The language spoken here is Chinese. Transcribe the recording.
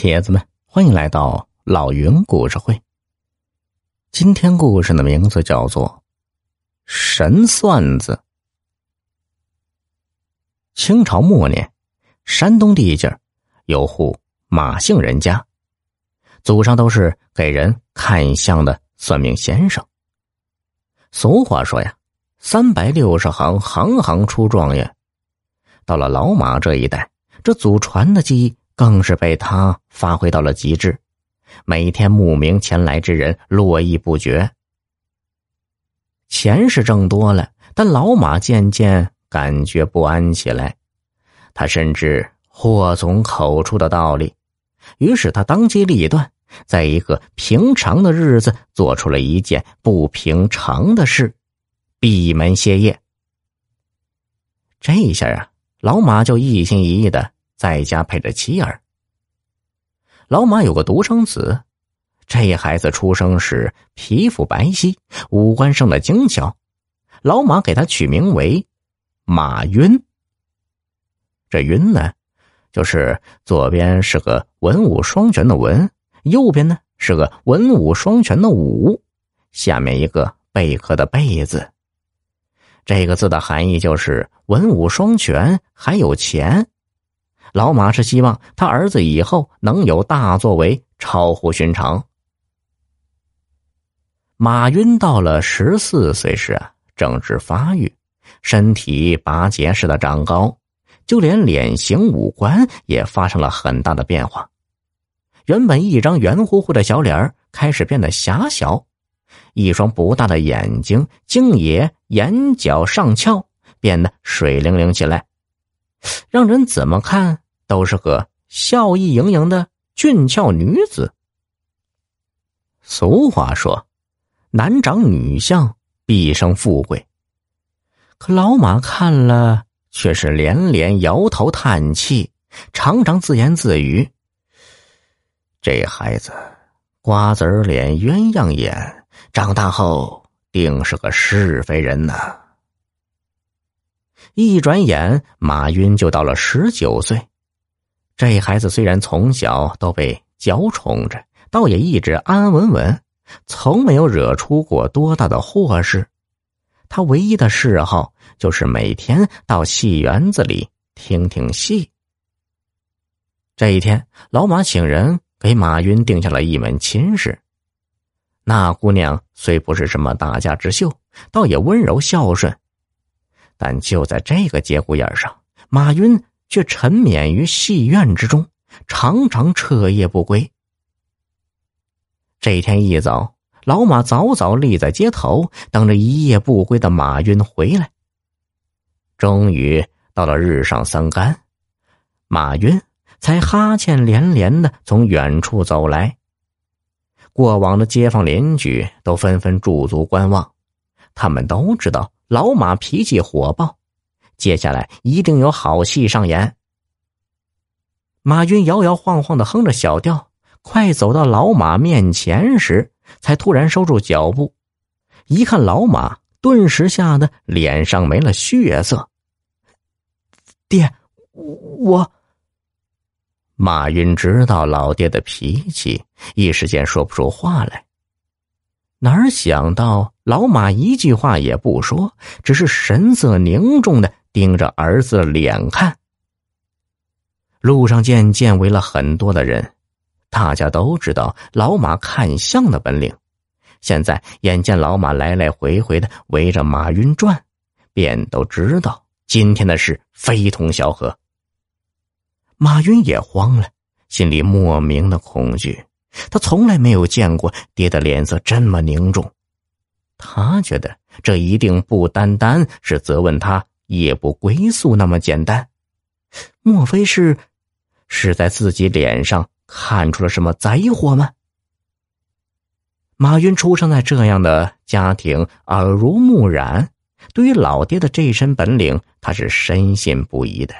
铁子们，欢迎来到老云故事会。今天故事的名字叫做《神算子》。清朝末年，山东地界有户马姓人家，祖上都是给人看相的算命先生。俗话说呀，“三百六十行，行行出状元。”到了老马这一代，这祖传的技艺。更是被他发挥到了极致，每天慕名前来之人络绎不绝。钱是挣多了，但老马渐渐感觉不安起来。他甚至祸从口出的道理，于是他当机立断，在一个平常的日子做出了一件不平常的事，闭门歇业。这一下啊，老马就一心一意的。在家陪着妻儿。老马有个独生子，这孩子出生时皮肤白皙，五官生的精巧，老马给他取名为马云。这“云”呢，就是左边是个文武双全的“文”，右边呢是个文武双全的“武”，下面一个贝壳的“贝”字。这个字的含义就是文武双全，还有钱。老马是希望他儿子以后能有大作为，超乎寻常。马云到了十四岁时啊，正值发育，身体拔节似的长高，就连脸型五官也发生了很大的变化。原本一张圆乎乎的小脸开始变得狭小，一双不大的眼睛睛也眼角上翘，变得水灵灵起来。让人怎么看都是个笑意盈盈的俊俏女子。俗话说：“男长女相，必生富贵。”可老马看了却是连连摇头叹气，常常自言自语：“这孩子瓜子脸鸳鸯眼，长大后定是个是非人呐。”一转眼，马云就到了十九岁。这孩子虽然从小都被娇宠着，倒也一直安安稳稳，从没有惹出过多大的祸事。他唯一的嗜好就是每天到戏园子里听听戏。这一天，老马请人给马云定下了一门亲事。那姑娘虽不是什么大家之秀，倒也温柔孝顺。但就在这个节骨眼上，马云却沉湎于戏院之中，常常彻夜不归。这天一早，老马早早立在街头，等着一夜不归的马云回来。终于到了日上三竿，马云才哈欠连连的从远处走来。过往的街坊邻居都纷纷驻足观望，他们都知道。老马脾气火爆，接下来一定有好戏上演。马云摇摇晃晃的哼着小调，快走到老马面前时，才突然收住脚步。一看老马，顿时吓得脸上没了血色。爹，我……马云知道老爹的脾气，一时间说不出话来。哪儿想到老马一句话也不说，只是神色凝重的盯着儿子脸看。路上渐渐围了很多的人，大家都知道老马看相的本领。现在眼见老马来来回回的围着马云转，便都知道今天的事非同小可。马云也慌了，心里莫名的恐惧。他从来没有见过爹的脸色这么凝重，他觉得这一定不单单是责问他夜不归宿那么简单，莫非是是在自己脸上看出了什么灾祸吗？马云出生在这样的家庭，耳濡目染，对于老爹的这身本领，他是深信不疑的。